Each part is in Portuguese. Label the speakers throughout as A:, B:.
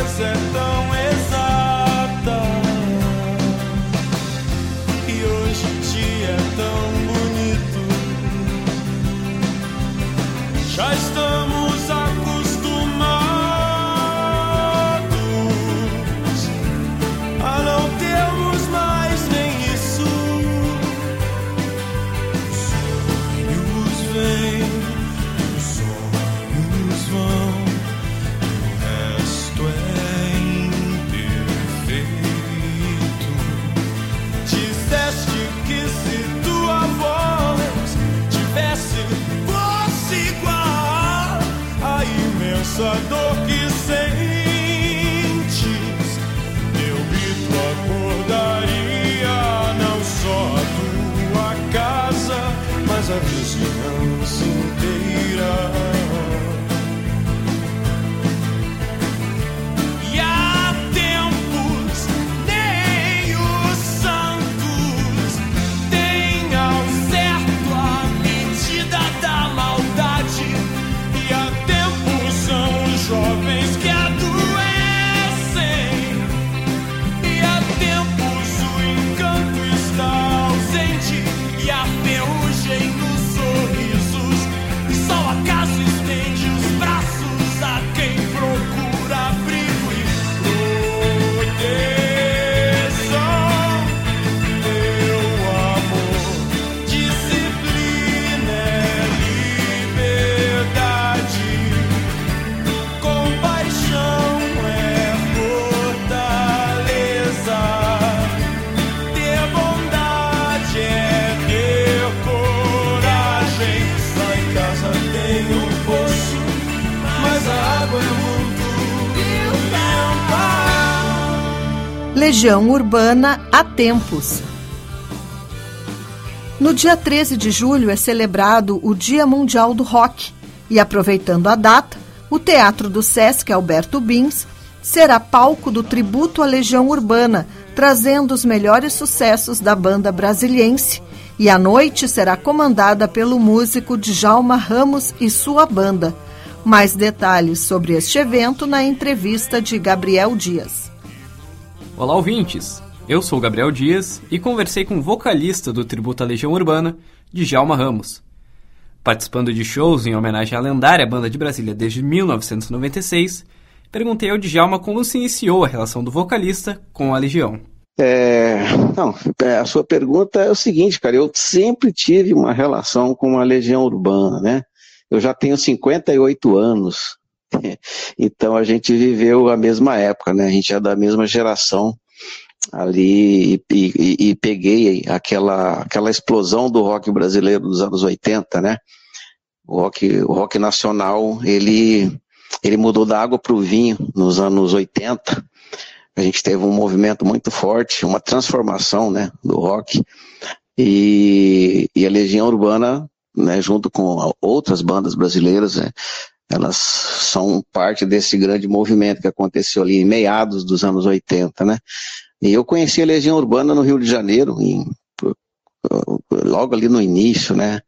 A: lives and no. Legião Urbana há tempos. No dia 13 de julho é celebrado o Dia Mundial do Rock e, aproveitando a data, o Teatro do Sesc Alberto Bins será palco do tributo à Legião Urbana, trazendo os melhores sucessos da banda brasiliense. E a noite será comandada pelo músico Djalma Ramos e sua banda. Mais detalhes sobre este evento na entrevista de Gabriel Dias.
B: Olá, ouvintes! Eu sou Gabriel Dias e conversei com o vocalista do tributo à Legião Urbana, Djalma Ramos. Participando de shows em homenagem à lendária banda de Brasília desde 1996, perguntei ao Djalma como se iniciou a relação do vocalista com a Legião.
C: É, não, é, a sua pergunta é o seguinte, cara, eu sempre tive uma relação com a Legião Urbana, né? Eu já tenho 58 anos, Então a gente viveu a mesma época, né? A gente é da mesma geração ali e, e, e, peguei aquela, aquela explosão do rock brasileiro dos anos 80, né? O rock, o rock nacional, ele, ele mudou da água para o vinho nos anos 80. A gente teve um movimento muito forte, uma transformação né, do rock. E, e a Legião Urbana, né, junto com outras bandas brasileiras, né, elas são parte desse grande movimento que aconteceu ali em meados dos anos 80, né? E eu conheci a Legião Urbana no Rio de Janeiro, em, logo ali no início, né?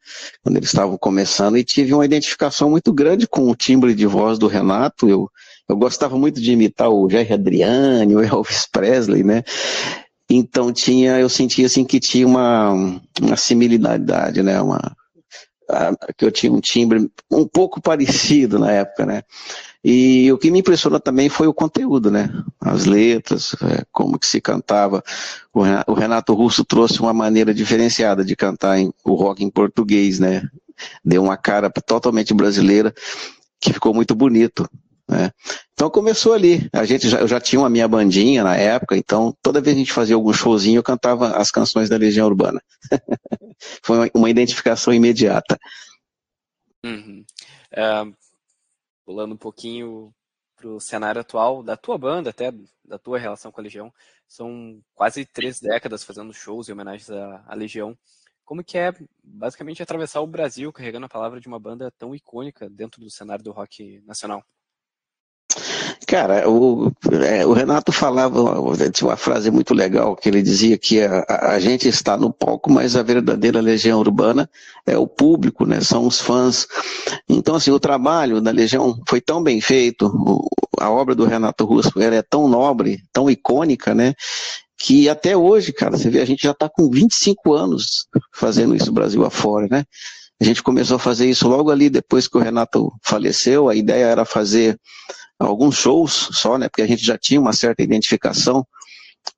C: Quando eles estavam começando, e tive uma identificação muito grande com o timbre de voz do Renato. Eu, eu gostava muito de imitar o Jerry Adriani, o Elvis Presley, né? Então tinha, eu sentia assim que tinha uma, uma similaridade, né? Uma, que eu tinha um timbre um pouco parecido na época, né? E o que me impressionou também foi o conteúdo, né? As letras, é, como que se cantava. O Renato Russo trouxe uma maneira diferenciada de cantar em, o rock em português, né? Deu uma cara totalmente brasileira que ficou muito bonito. Né? Então começou ali. A gente já, eu já tinha uma minha bandinha na época, então toda vez que a gente fazia algum showzinho, eu cantava as canções da Legião Urbana. Foi uma, identificação imediata.
B: Uhum. Uh, pulando um pouquinho para o cenário atual da tua banda, até da tua relação com a Legião, são quase três décadas fazendo shows e homenagens à, à Legião. Como que é basicamente atravessar o Brasil carregando a palavra de uma banda tão icônica dentro do cenário do rock nacional?
C: Cara, o, é, o, Renato falava, tinha uma frase muito legal, que ele dizia que a, a, gente está no palco, mas a verdadeira legião urbana é o público, né? São os fãs. Então, assim, o trabalho da Legião foi tão bem feito, o, a obra do Renato Russo ela é tão nobre, tão icônica, né? Que até hoje, cara, você vê, a gente já está com 25 anos fazendo isso Brasil afora, né? A gente começou a fazer isso logo ali depois que o Renato faleceu. A ideia era fazer alguns shows só, né? Porque a gente já tinha uma certa identificação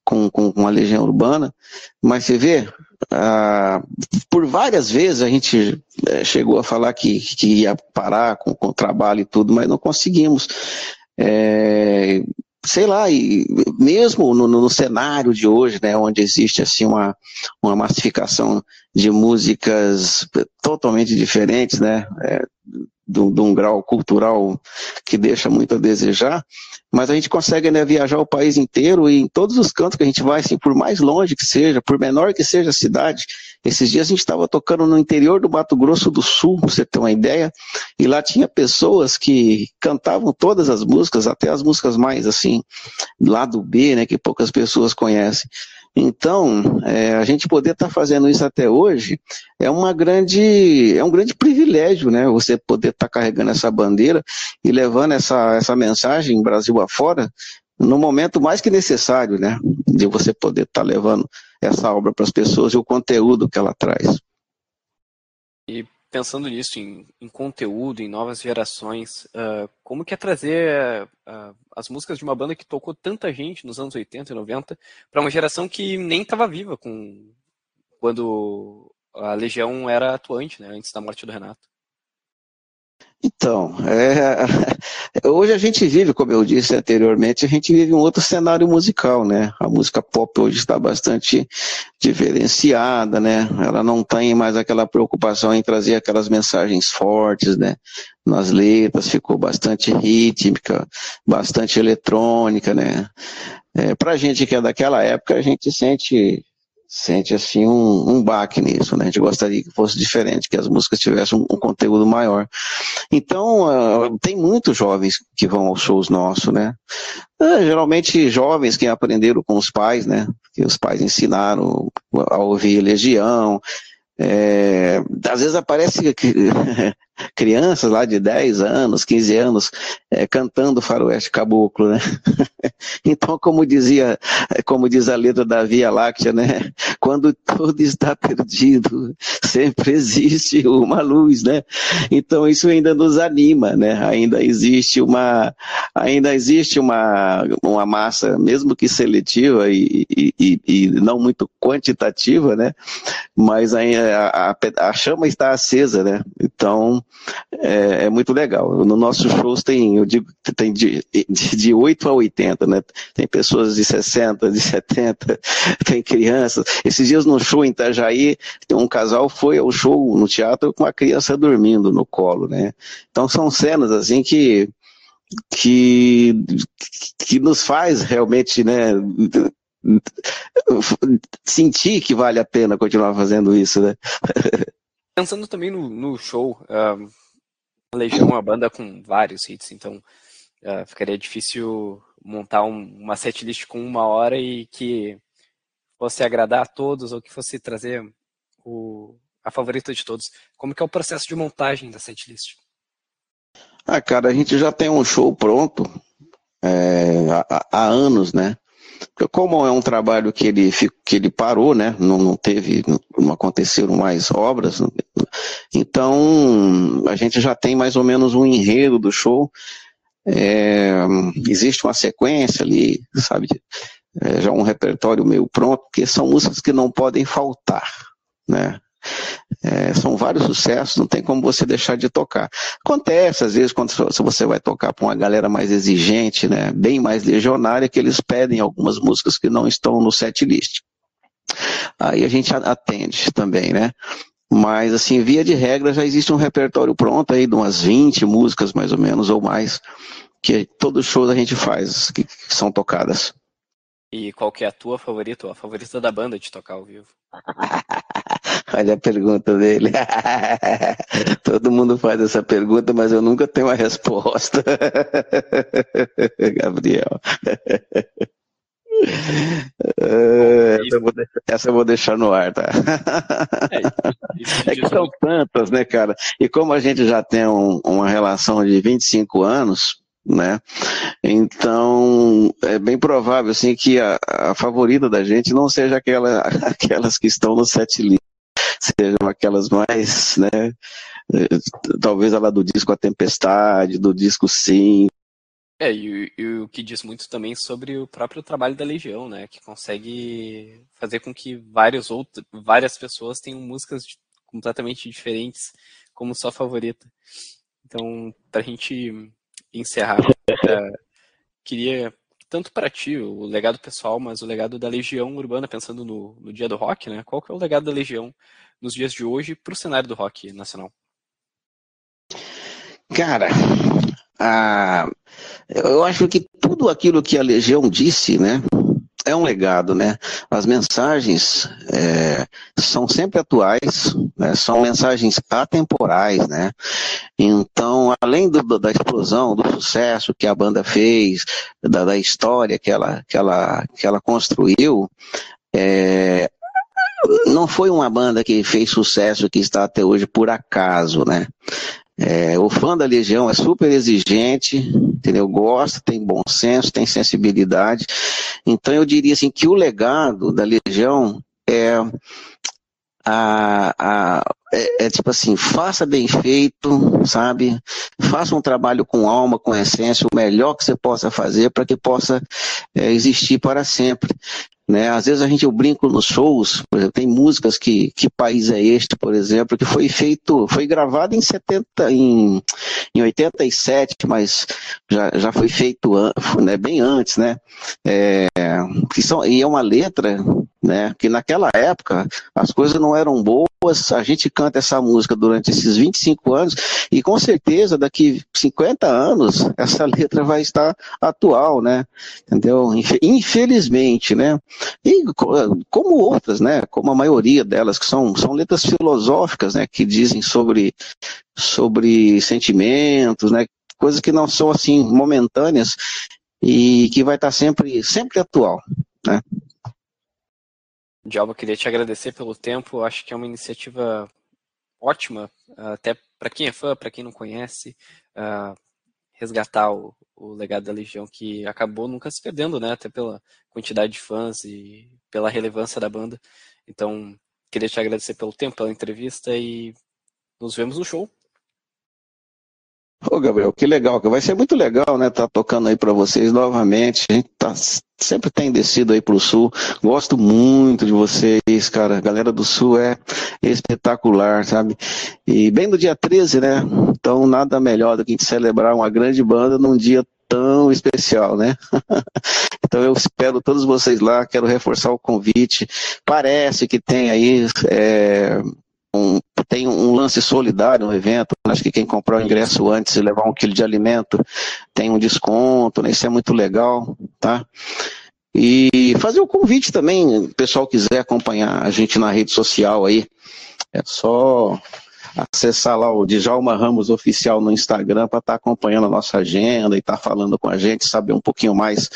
C: com, com, com a Legião Urbana. Mas você vê, ah, por várias vezes a gente é, chegou a falar que, que ia parar com, com o trabalho e tudo, mas não conseguimos. É, sei lá, e mesmo no, no, cenário de hoje, né, onde existe assim uma, uma massificação de músicas totalmente diferentes, né, é, de, um grau cultural que deixa muito a desejar, mas a gente consegue né, viajar o país inteiro e em todos os cantos que a gente vai, assim, por mais longe que seja, por menor que seja a cidade. Esses dias a gente estava tocando no interior do Mato Grosso do Sul, pra você ter uma ideia, e lá tinha pessoas que cantavam todas as músicas, até as músicas mais assim, lado B, né, que poucas pessoas conhecem. Então, é, a gente poder estar tá fazendo isso até hoje é uma grande, é um grande privilégio, né? Você poder estar tá carregando essa bandeira e levando essa, essa mensagem Brasil afora no momento mais que necessário, né? De você poder estar tá levando essa obra para as pessoas e o conteúdo que ela traz.
B: Pensando nisso, em, em, conteúdo, em novas gerações, uh, como que é trazer uh, as músicas de uma banda que tocou tanta gente nos anos 80 e 90 para uma geração que nem estava viva com quando a Legião era atuante, né, antes da morte do Renato?
C: Então, é, hoje a gente vive, como eu disse anteriormente, a gente vive um outro cenário musical, né? A música pop hoje está bastante diferenciada, né? Ela não tem mais aquela preocupação em trazer aquelas mensagens fortes, né? Nas letras, ficou bastante rítmica, bastante eletrônica, né? É, pra gente que é daquela época, a gente sente sente assim um, um baque nisso, né? A gente gostaria que fosse diferente, que as músicas tivessem um, um conteúdo maior. Então, uh, tem muitos jovens que vão aos shows nossos, né? Uh, geralmente jovens que aprenderam com os pais, né? Que os pais ensinaram a ouvir Legião, é, às vezes aparece crianças lá de 10 anos, 15 anos, é, cantando faroeste caboclo, né? então, como dizia, como diz a letra da Via Láctea, né? Quando tudo está perdido, sempre existe uma luz, né? Então, isso ainda nos anima, né? Ainda existe uma, ainda existe uma, uma massa, mesmo que seletiva e, e, e não muito quantitativa, né? Mas a, a, a chama está acesa, né? Então, Então, é, é, muito legal. No nossos shows tem, eu digo tem de, de, de 8 a 80, né? Tem pessoas de 60, de 70, tem crianças. Esses dias no show em Itajaí, um casal foi ao show no teatro com a criança dormindo no colo, né? Então são cenas assim que que, que nos faz realmente, né, sentir que vale a pena continuar fazendo isso, né?
B: Pensando também no, no show, uh, a Legião é uma banda com vários hits, então uh, ficaria difícil montar um, uma setlist com uma hora e que fosse agradar a todos ou que fosse trazer o, a favorita de todos. Como que é o processo de montagem da setlist?
C: Ah, cara, a gente já tem um show pronto é, há, há, anos, né? Porque como é um trabalho que ele, que ele parou, né? Não, não teve, não aconteceram mais obras, então a gente já tem mais ou menos um enredo do show. É, existe uma sequência ali, sabe? É, já um repertório meio pronto, porque são músicas que não podem faltar, né? É, são vários sucessos, não tem como você deixar de tocar. Acontece, às vezes, quando você vai tocar para uma galera mais exigente, né, bem mais legionária, que eles pedem algumas músicas que não estão no set list. Aí a gente atende também, né? Mas, assim, via de regra, já existe um repertório pronto aí de umas 20 músicas, mais ou menos, ou mais, que todo show a gente faz, que, que são tocadas.
B: E qual que é a tua favorita, a favorita da banda de tocar ao vivo?
C: Olha a pergunta dele. Todo mundo faz essa pergunta, mas eu nunca tenho a resposta. Gabriel. É, essa, eu vou deixar, essa, eu vou deixar, no ar, tá? É, é que são tantas, né, cara? E como a gente já tem um, uma relação de 25 anos, né? Então, é bem provável, assim, que a, a favorita da gente não seja aquela, aquelas que estão no set list, sejam aquelas mais, né? Talvez a lá do disco A Tempestade, do disco Sim.
B: É, e, e, o que diz muito também sobre o próprio trabalho da Legião, né? Que consegue fazer com que várias outras, várias pessoas tenham músicas completamente diferentes como sua favorita. Então, pra gente encerrar, é, queria tanto para ti o legado pessoal, mas o legado da Legião Urbana, pensando no, no dia do rock, né? Qual que é o legado da Legião nos dias de hoje para o cenário do rock nacional?
C: Cara, a, eu acho que tudo aquilo que a Legião disse, né, é um legado, né? As mensagens é, são sempre atuais, né? são mensagens atemporais, né? Então, além do, da explosão, do sucesso que a banda fez, da, da história que ela, que ela, que ela construiu, é, não foi uma banda que fez sucesso que está até hoje por acaso, né? É, o fã da Legião é super exigente, entendeu? Gosta, tem bom senso, tem sensibilidade. Então eu diria assim que o legado da Legião é a, a, é, é, tipo assim, faça bem feito, sabe? Faça um trabalho com alma, com essência, o melhor que você possa fazer para que possa é, existir para sempre. Né? Às vezes a gente eu brinco nos shows, por exemplo, tem músicas que que país é este, por exemplo, que foi feito, foi gravado em 70 em, em 87, mas já, já foi feito né, bem antes, né? É, que são, e é uma letra, né, que naquela época as coisas não eram boas, a gente canta essa música durante esses 25 anos e com certeza daqui 50 anos essa letra vai estar atual, né? Entendeu? Infelizmente, né? E como outras, né? Como a maioria delas, que são, são letras filosóficas, né? Que dizem sobre, sobre sentimentos, né? Coisas que não são assim momentâneas e que vai estar sempre, sempre atual, né?
B: Djalma, queria te agradecer pelo tempo. Acho que é uma iniciativa ótima, até para quem é fã, para quem não conhece, uh, resgatar o, o, legado da Legião, que acabou nunca se perdendo, né? Até pela quantidade de fãs e pela relevância da banda. Então, queria te agradecer pelo tempo, pela entrevista e nos vemos no show.
C: Ô, Gabriel, que legal, vai ser muito legal, né, tá tocando aí para vocês novamente. A gente tá, sempre tem descido aí pro sul. Gosto muito de vocês, cara. A galera do sul é espetacular, sabe? E bem no dia 13, né? Então, nada melhor do que celebrar uma grande banda num dia tão especial, né? então eu espero todos vocês lá, quero reforçar o convite. Parece que tem aí é, um, tem um lance solidário no evento. Acho que quem comprar o ingresso antes e levar um quilo de alimento tem um desconto, né? Isso é muito legal, tá? E fazer o convite também, o pessoal quiser acompanhar a gente na rede social aí, é só acessar lá o Djalma Ramos Oficial no Instagram para estar tá acompanhando a nossa agenda e estar tá falando com a gente, saber um pouquinho mais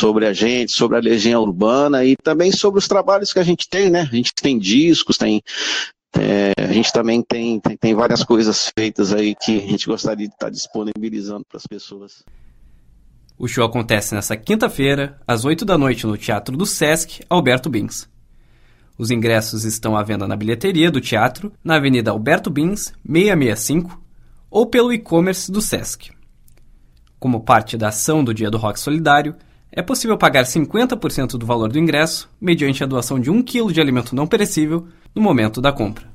C: sobre a gente, sobre a Legião Urbana e também sobre os trabalhos que a gente tem, né? A gente tem discos, tem é, a gente também tem, tem, tem, várias coisas feitas aí que a gente gostaria de estar disponibilizando para as pessoas.
A: O show acontece nesta quinta-feira, às 8 da noite, no Teatro do Sesc Alberto Bins. Os ingressos estão à venda na bilheteria do teatro, na Avenida Alberto Bins, 665, ou pelo e-commerce do Sesc. Como parte da ação do Dia do Rock Solidário, é possível pagar 50% do valor do ingresso mediante a doação de 1 kg de alimento não perecível no momento da compra.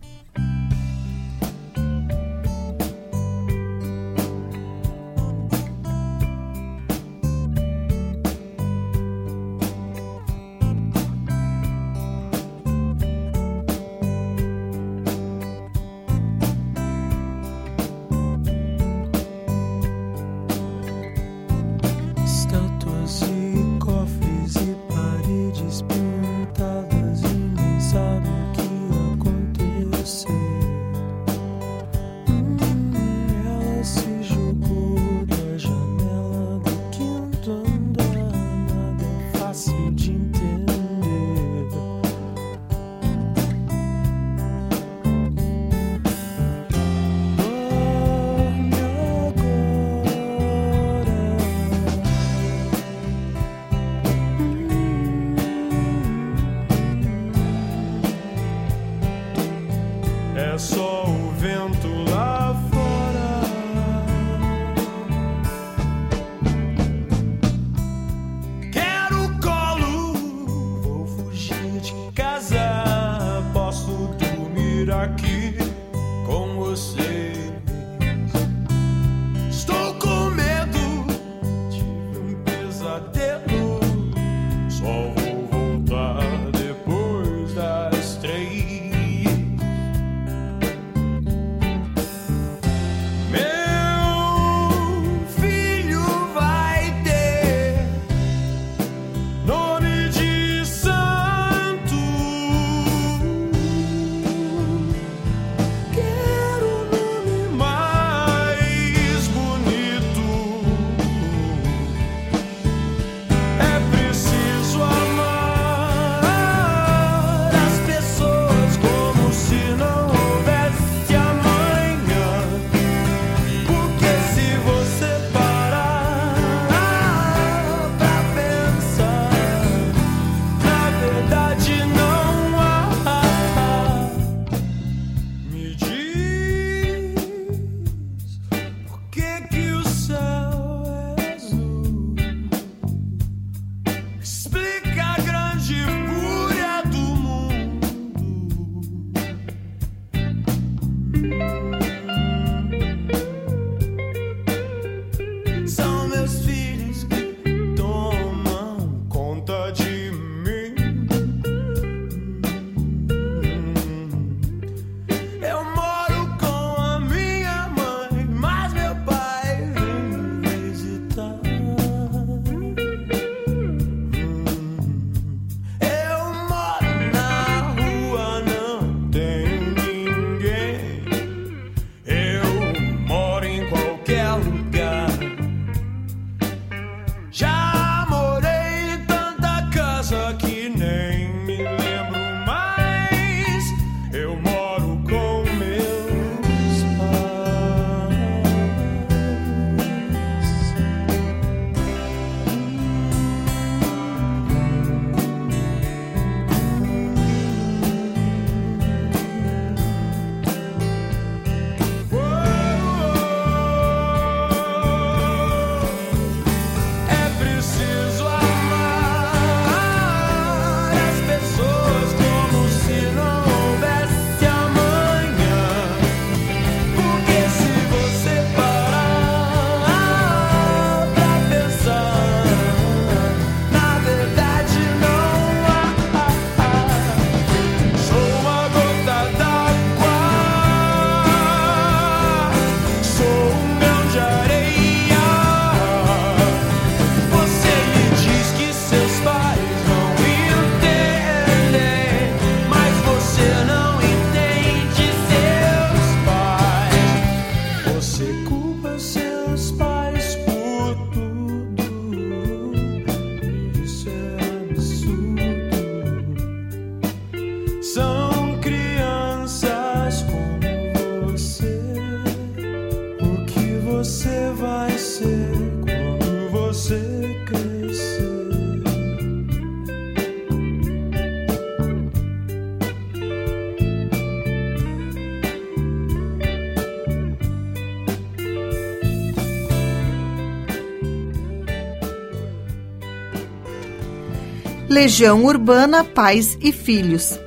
D: Legião Urbana, Pais e Filhos.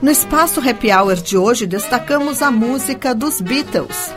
D: No espaço Happy Hour de hoje, destacamos a música dos Beatles.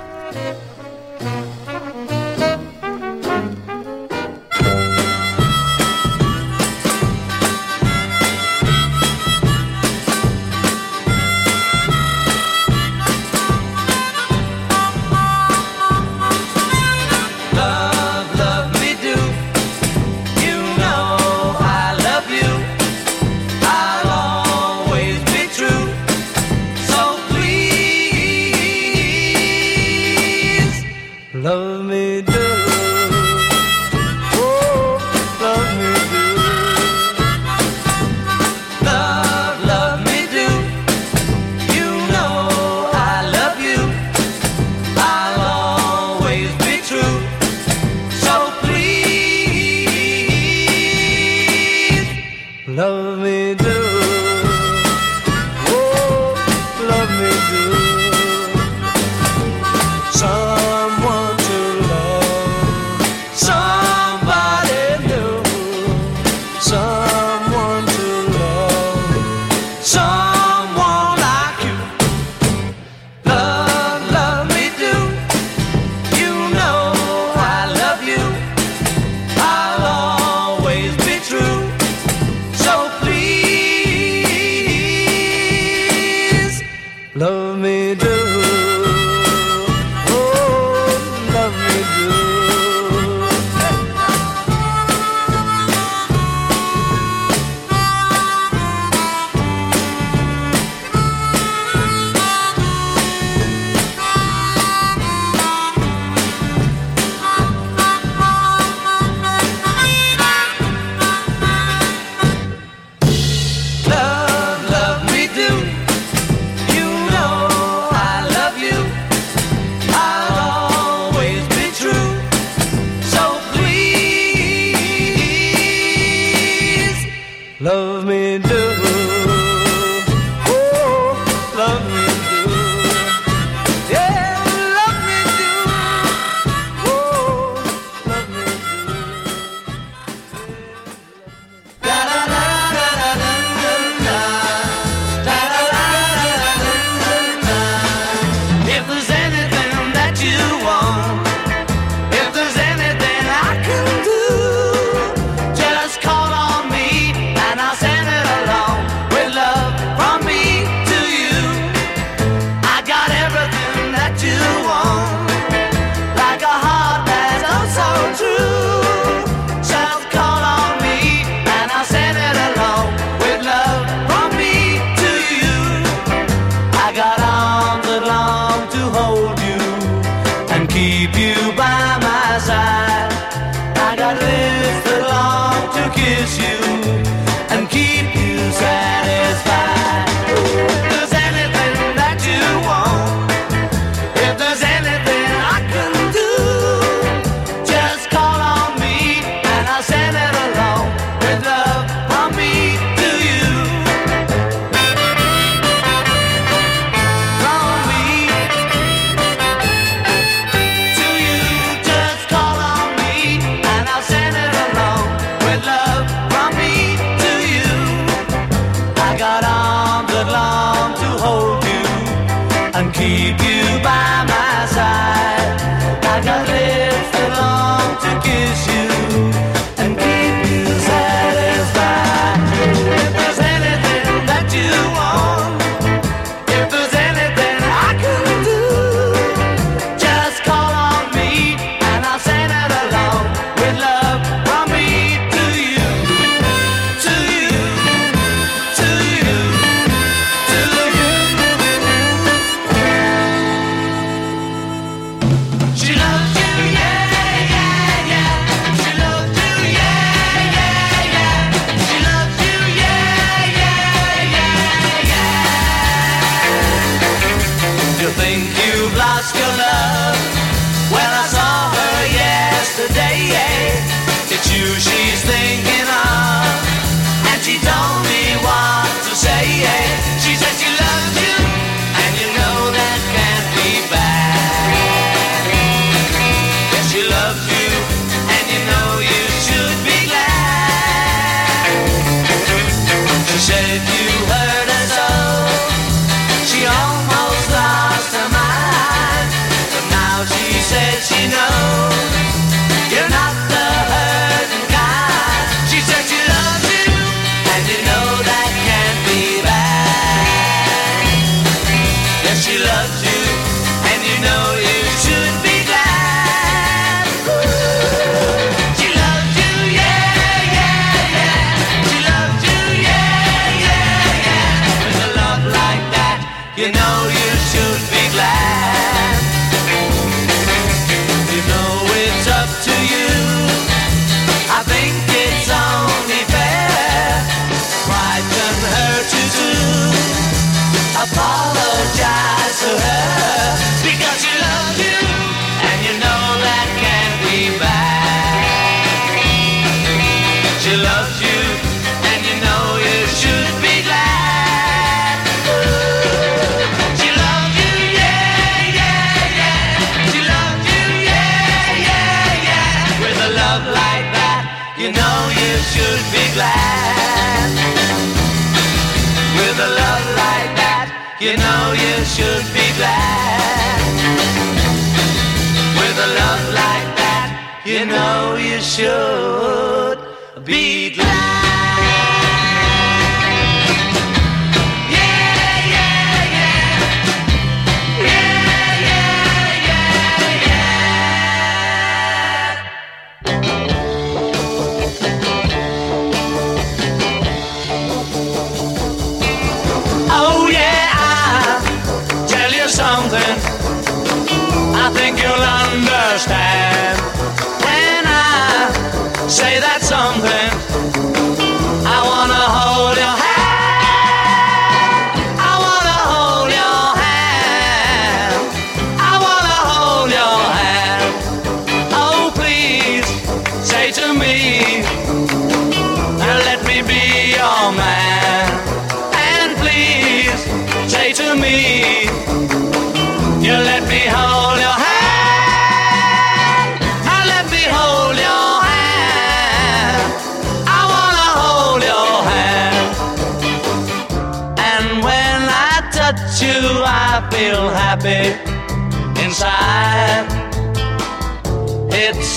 D: Should be glad.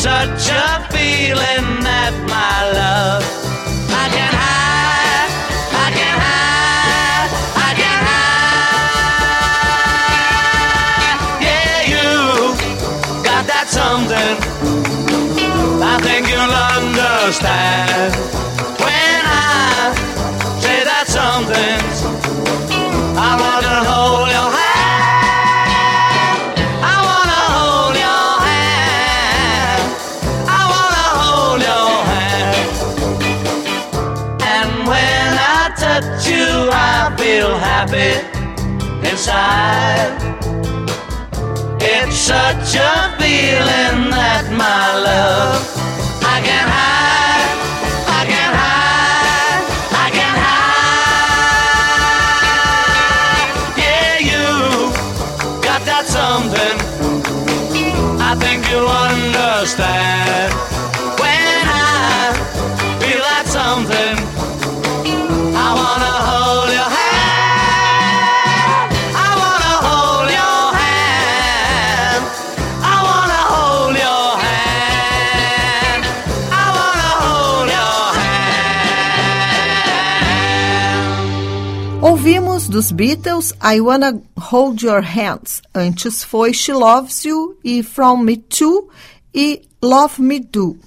D: Such a feeling that my love I can hide, I can hide, I can hide. Yeah, you got that something. I think you'll understand when I say that something. I wanna It's such a feeling that my love I can
E: dos Beatles I Wanna Hold Your Hands. Antes foi She Loves You e From Me Too e Love Me Do.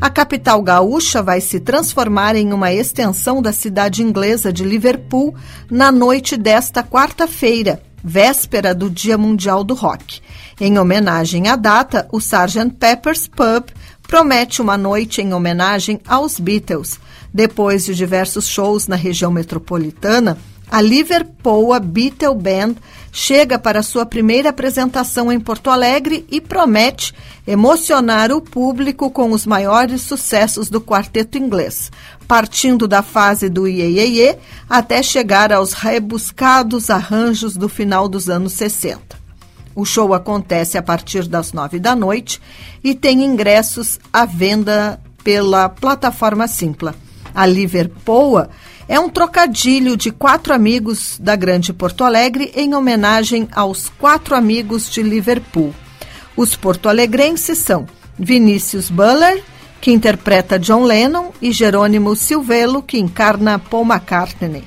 E: A capital gaúcha vai se transformar em uma extensão da cidade inglesa de Liverpool na noite desta quarta-feira, véspera do Dia Mundial do Rock. Em homenagem à data, o Sgt. Pepper's Pub promete uma noite em homenagem aos Beatles. Depois de diversos shows na região metropolitana, a Liverpool Beatle Band chega para sua primeira apresentação em Porto Alegre e promete emocionar o público com os maiores sucessos do quarteto inglês, partindo da fase do Iê até chegar aos rebuscados arranjos do final dos anos 60. O show acontece a partir das nove da noite e tem ingressos à venda pela plataforma Simpla. A Liverpool é um trocadilho de quatro amigos da Grande Porto Alegre em homenagem aos quatro amigos de Liverpool. Os porto-alegrenses são Vinícius Buller, que interpreta John Lennon, e Jerônimo Silvelo, que encarna Paul McCartney.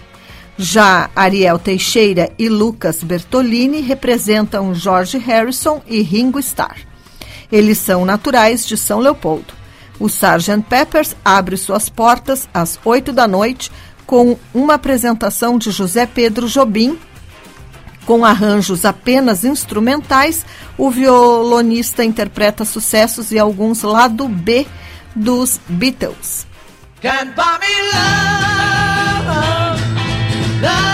E: Já Ariel Teixeira e Lucas Bertolini representam George Harrison e Ringo Starr. Eles são naturais de São Leopoldo. O Sgt. Peppers abre suas portas às 8 da noite com uma apresentação de José Pedro Jobim. Com arranjos apenas instrumentais, o violonista interpreta sucessos e alguns lado B dos Beatles.
D: Love, love.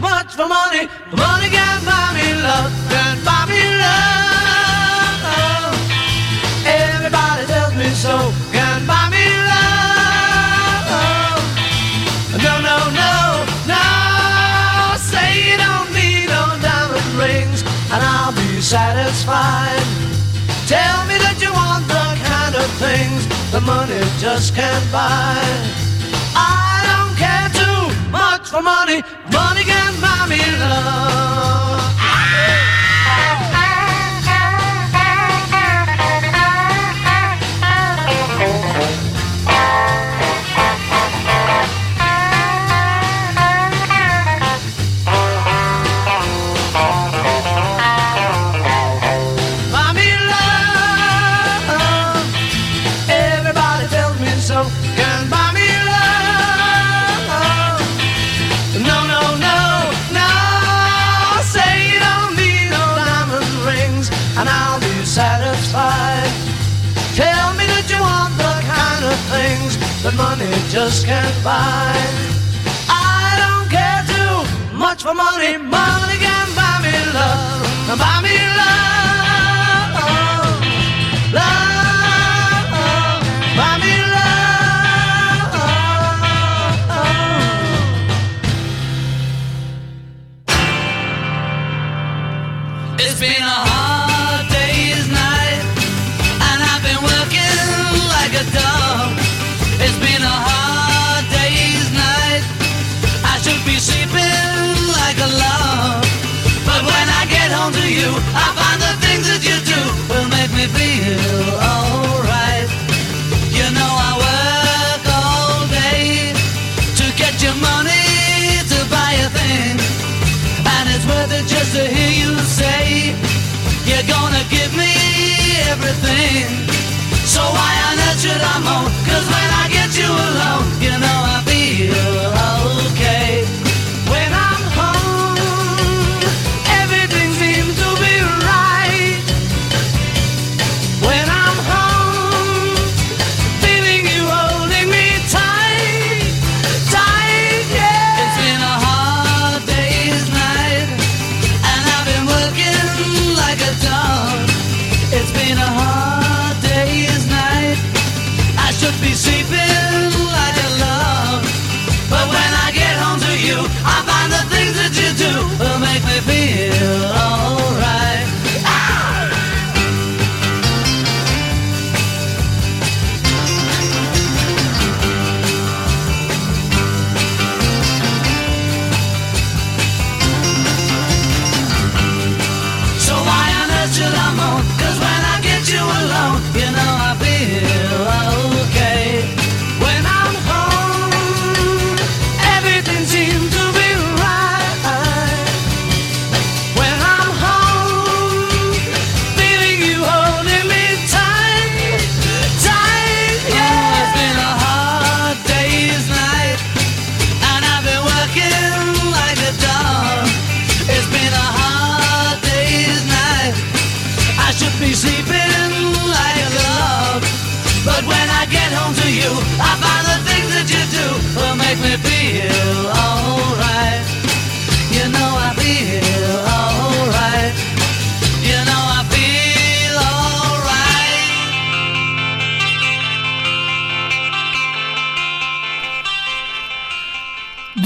F: much for money. Money can buy me love, can buy me love. Everybody tells me so, buy me love. No, no, no, no. Say you don't need no diamond rings, and I'll be satisfied. Tell me that you want the kind of things the money just can't buy. I for money. Money can buy me love. Just. I don't care too much for money. Money can buy me love. Buy me love.
D: I find the things that you do will make me feel alright. You know I work all day to get your money to buy a thing. And it's worth it just to hear you say You're gonna give me everything So why on earth should I moan? Cause when I get you alone You know I feel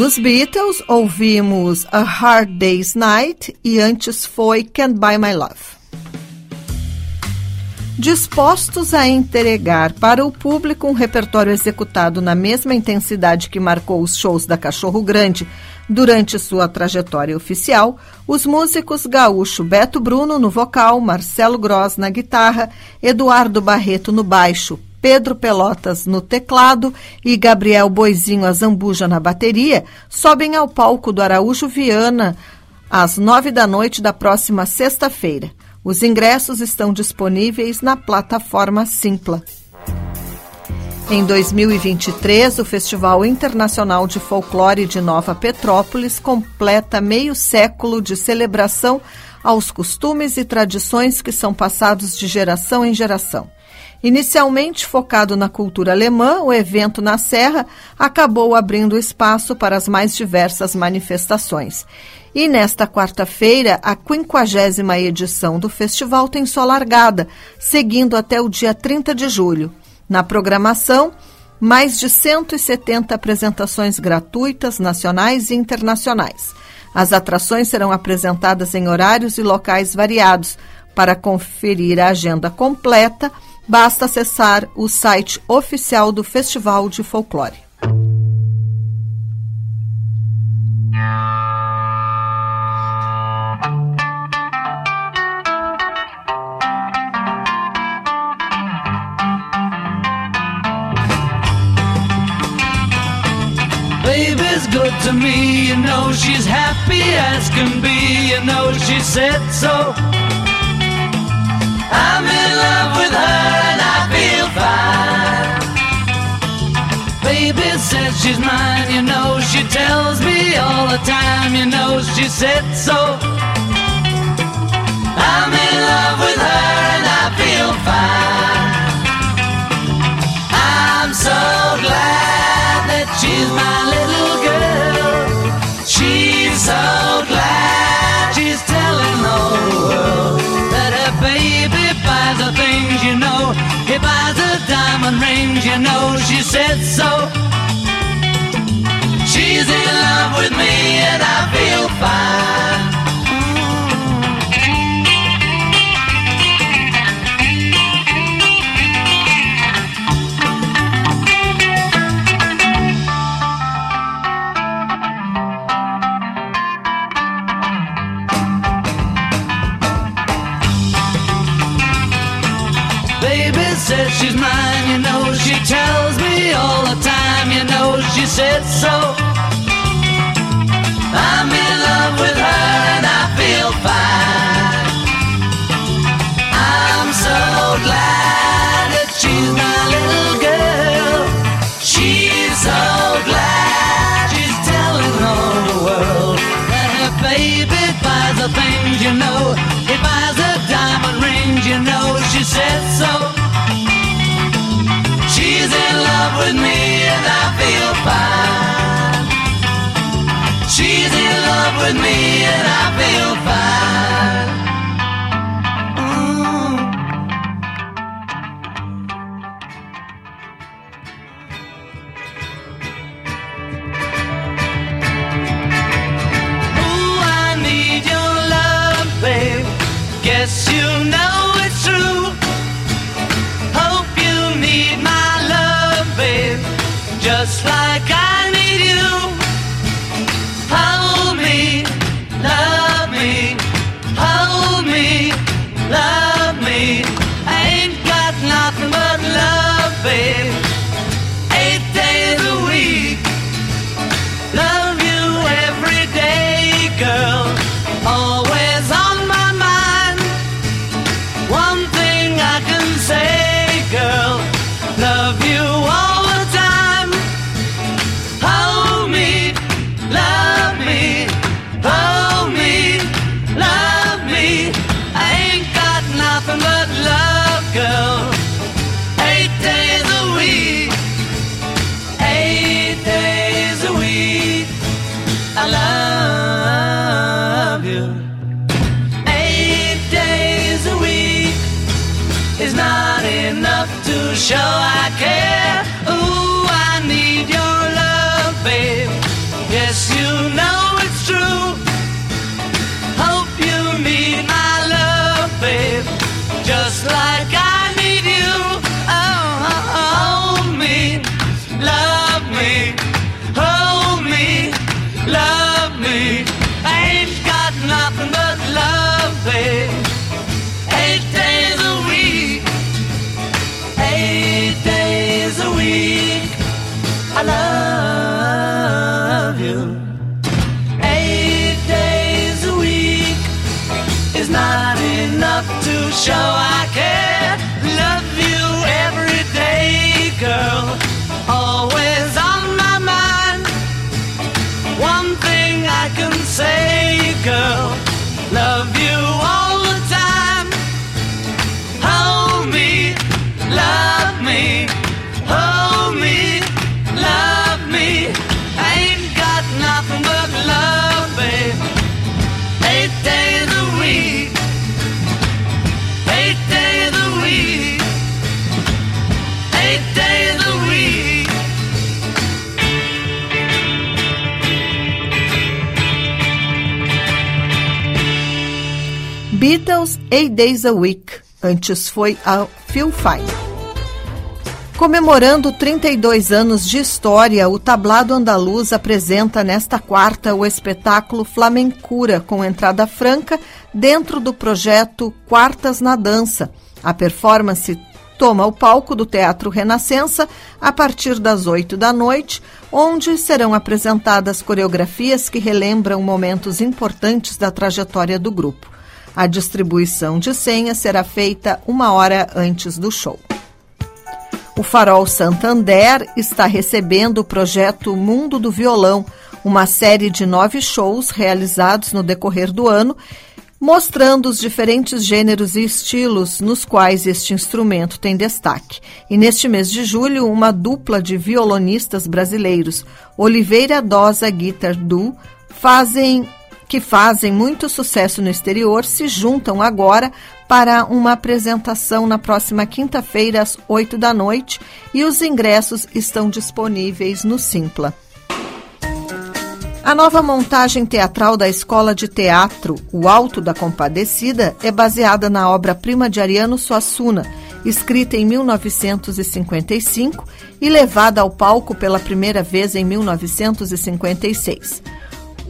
E: Dos Beatles, ouvimos A Hard Day's Night e antes foi Can't Buy My Love. Dispostos a entregar para o público um repertório executado na mesma intensidade que marcou os shows da Cachorro Grande durante sua trajetória oficial, os músicos gaúcho Beto Bruno no vocal, Marcelo Gross na guitarra, Eduardo Barreto no baixo, Pedro Pelotas no teclado e Gabriel Boizinho Azambuja na bateria sobem ao palco do Araújo Viana às nove da noite da próxima sexta-feira. Os ingressos estão disponíveis na plataforma Simpla. Em 2023, o Festival Internacional de Folclore de Nova Petrópolis completa meio século de celebração aos costumes e tradições que são passados de geração em geração. Inicialmente focado na cultura alemã, o evento na Serra acabou abrindo espaço para as mais diversas manifestações. E nesta quarta-feira, a 50 edição do festival tem sua largada, seguindo até o dia 30 de julho. Na programação, mais de 170 apresentações gratuitas, nacionais e internacionais. As atrações serão apresentadas em horários e locais variados. Para conferir a agenda completa, basta acessar o site oficial do Festival de Folclore.
D: Good to me, you know she's happy as can be, you know she said so. I'm in love with her and I feel fine. Baby says she's mine, you know she tells me all the time, you know she said so. I'm in love with her and I feel fine. I'm so glad that she's my little girl. She's so glad she's telling the world buys her things, you know. He buys her diamond rings, you know. She said so. She's in love with me and I feel fine. She said so. I'm in love with her and I feel fine. I'm so glad that she's my little girl. She's so glad she's telling all the world that her baby buys her things, you know. He buys her diamond rings, you know. She said so. She's in love with me with me me. I ain't got nothing but love, babe. Eight days a week, eight days a week. I love you. Eight days a week is not enough to show I girl,
E: Beatles, Eight Days a Week. Antes foi a Phil Fine. Comemorando 32 anos de história, o Tablado Andaluz apresenta nesta quarta o espetáculo Flamencura, com entrada franca, dentro do projeto Quartas na Dança. A performance toma o palco do Teatro Renascença a partir das 8 da noite, onde serão apresentadas coreografias que relembram momentos importantes da trajetória do grupo. A distribuição de senha será feita uma hora antes do show. O Farol Santander está recebendo o projeto Mundo do Violão, uma série de nove shows realizados no decorrer do ano, mostrando os diferentes gêneros e estilos nos quais este instrumento tem destaque. E neste mês de julho, uma dupla de violonistas brasileiros, Oliveira Dosa Guitar Duo, fazem que fazem muito sucesso no exterior se juntam agora para uma apresentação na próxima quinta-feira às 8 da noite e os ingressos estão disponíveis no Simpla. A nova montagem teatral da Escola de Teatro, O Alto da Compadecida, é baseada na obra-prima de Ariano Suassuna, escrita em 1955 e levada ao palco pela primeira vez em 1956.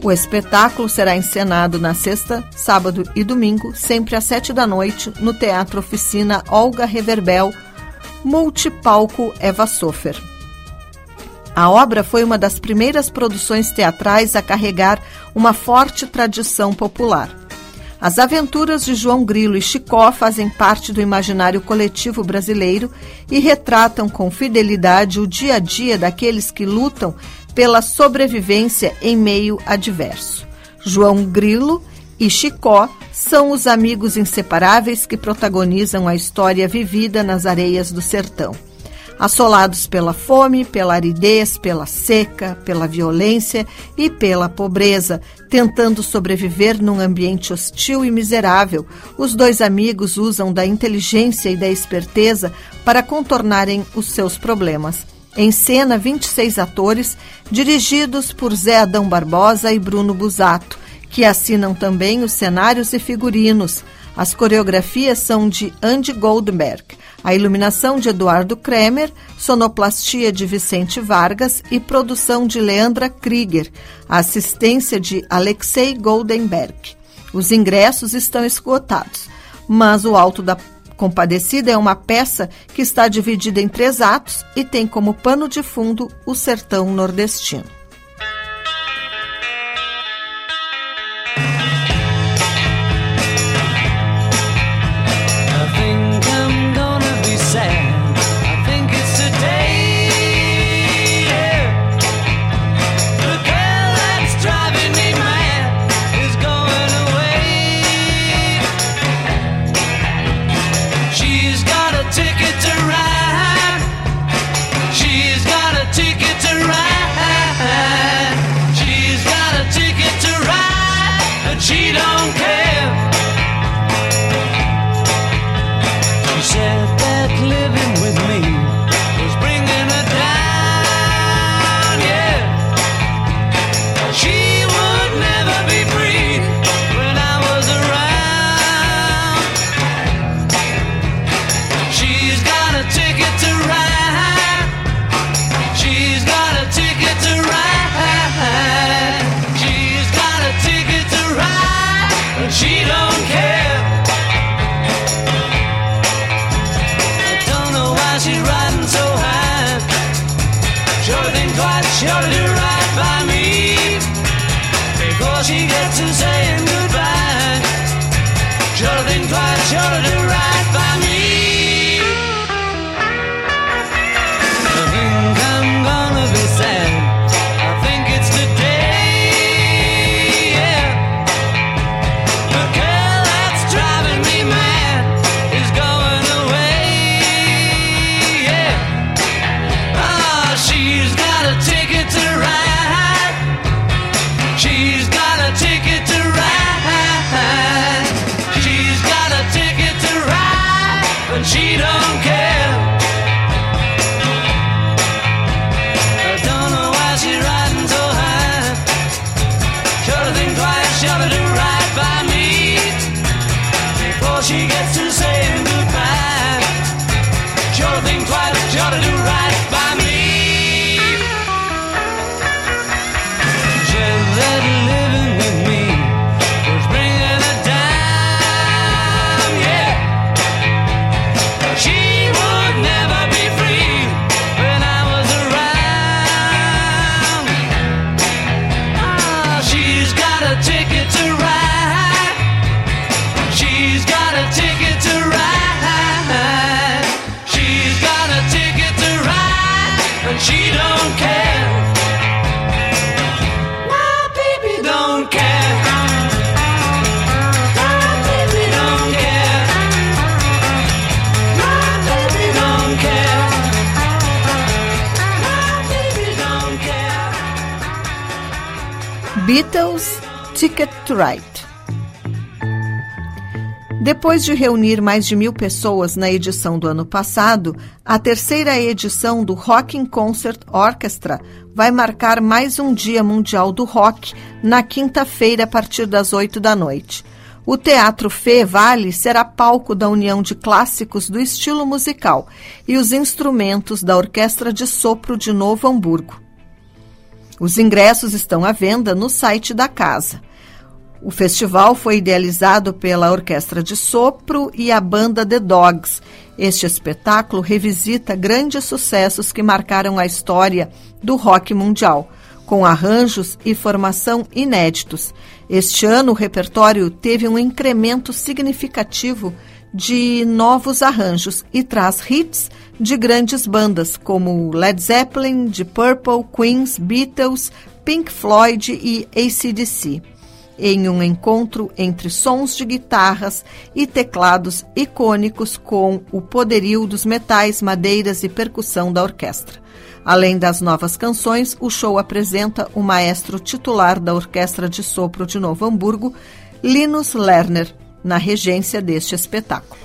E: O espetáculo será encenado na sexta, sábado e domingo, sempre às sete da noite, no Teatro Oficina Olga Reverbel, multipalco Eva Sofer. A obra foi uma das primeiras produções teatrais a carregar uma forte tradição popular. As aventuras de João Grilo e Chicó fazem parte do imaginário coletivo brasileiro e retratam com fidelidade o dia a dia daqueles que lutam pela sobrevivência em meio adverso. João Grilo e Chicó são os amigos inseparáveis que protagonizam a história vivida nas areias do sertão. Assolados pela fome, pela aridez, pela seca, pela violência e pela pobreza, tentando sobreviver num ambiente hostil e miserável, os dois amigos usam da inteligência e da esperteza para contornarem os seus problemas. Em cena, 26 atores, dirigidos por Zé Adão Barbosa e Bruno Busato, que assinam também os cenários e figurinos. As coreografias são de Andy Goldberg, a iluminação de Eduardo Kremer, sonoplastia de Vicente Vargas e produção de Leandra Krieger, a assistência de Alexei Goldenberg. Os ingressos estão esgotados, mas o Alto da Compadecida é uma peça que está dividida em três atos e tem como pano de fundo o sertão nordestino. Depois de reunir mais de mil pessoas na edição do ano passado, a terceira edição do Rock in Concert Orchestra vai marcar mais um Dia Mundial do Rock na quinta-feira a partir das oito da noite. O Teatro Fê Vale será palco da união de clássicos do estilo musical e os instrumentos da Orquestra de Sopro de Novo Hamburgo. Os ingressos estão à venda no site da casa. O festival foi idealizado pela Orquestra de Sopro e a banda The Dogs. Este espetáculo revisita grandes sucessos que marcaram a história do rock mundial, com arranjos e formação inéditos. Este ano, o repertório teve um incremento significativo de novos arranjos e traz hits de grandes bandas como Led Zeppelin, The Purple, Queens, Beatles, Pink Floyd e ACDC em um encontro entre sons de guitarras e teclados icônicos com o poderio dos metais, madeiras e percussão da orquestra. Além das novas canções, o show apresenta o maestro titular da Orquestra de Sopro de Novo Hamburgo, Linus Lerner, na regência deste espetáculo.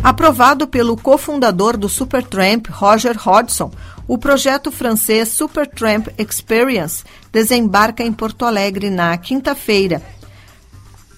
E: Aprovado pelo cofundador do Supertramp, Roger Hodgson, o projeto francês Supertramp Experience desembarca em Porto Alegre na quinta-feira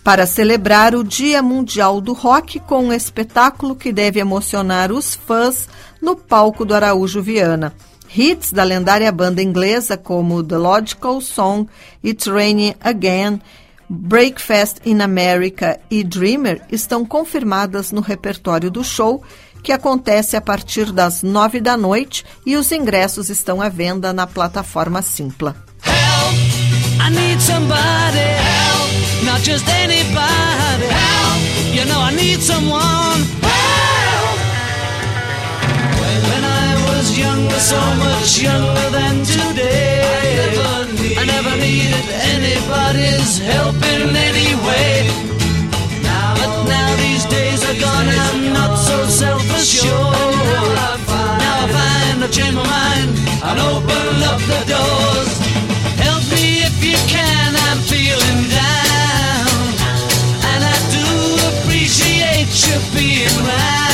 E: para celebrar o Dia Mundial do Rock com um espetáculo que deve emocionar os fãs no palco do Araújo Viana. Hits da lendária banda inglesa como The Logical Song, It's Raining Again, Breakfast in America e Dreamer estão confirmadas no repertório do show que acontece a partir das nove da noite e os ingressos estão à venda na plataforma Simpla.
D: Younger, so much younger than today, I never, needed anybody's help in any so self-assured. Now I find I've changed my mind and open up the doors. Help me if you can, I'm feeling down. And I do appreciate you being round.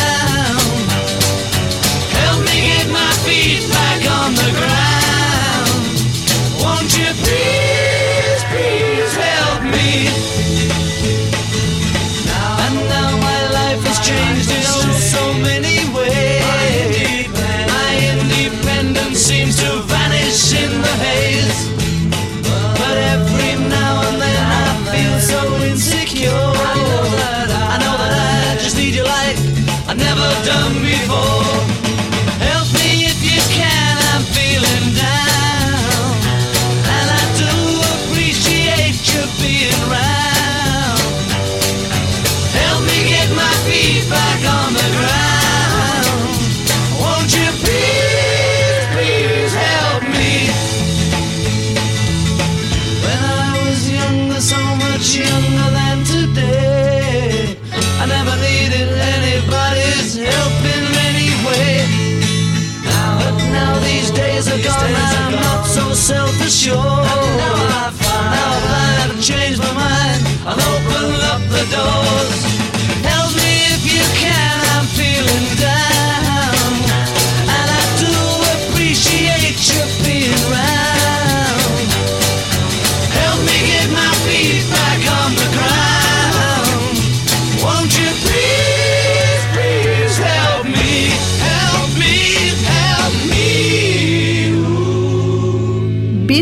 D: sure.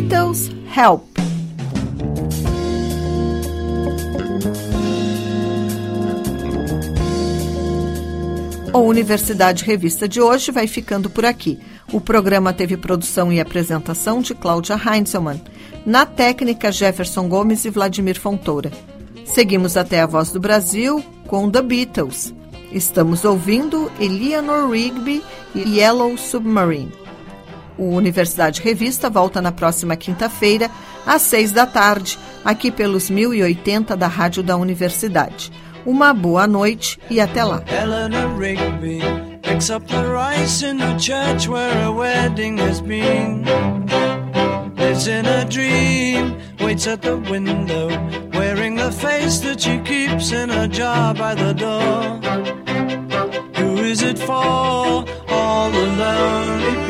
E: Beatles Help. O Universidade Revista de hoje vai ficando por aqui. O programa teve produção e apresentação de Cláudia Heinzelmann. Na técnica, Jefferson Gomes e Vladimir Fontoura. Seguimos até a Voz do Brasil com The Beatles. Estamos ouvindo Eleanor Rigby e Yellow Submarine. O Universidade Revista volta na próxima quinta-feira, às seis da tarde, aqui pelos 1080 da Rádio da Universidade. Uma boa noite e até lá.
F: picks up the rice in the church where a wedding has been. Lives in a dream, waits at the window, wearing the face that she keeps in a jar by the door. Who is it for? All the lonely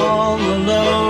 F: all
A: alone.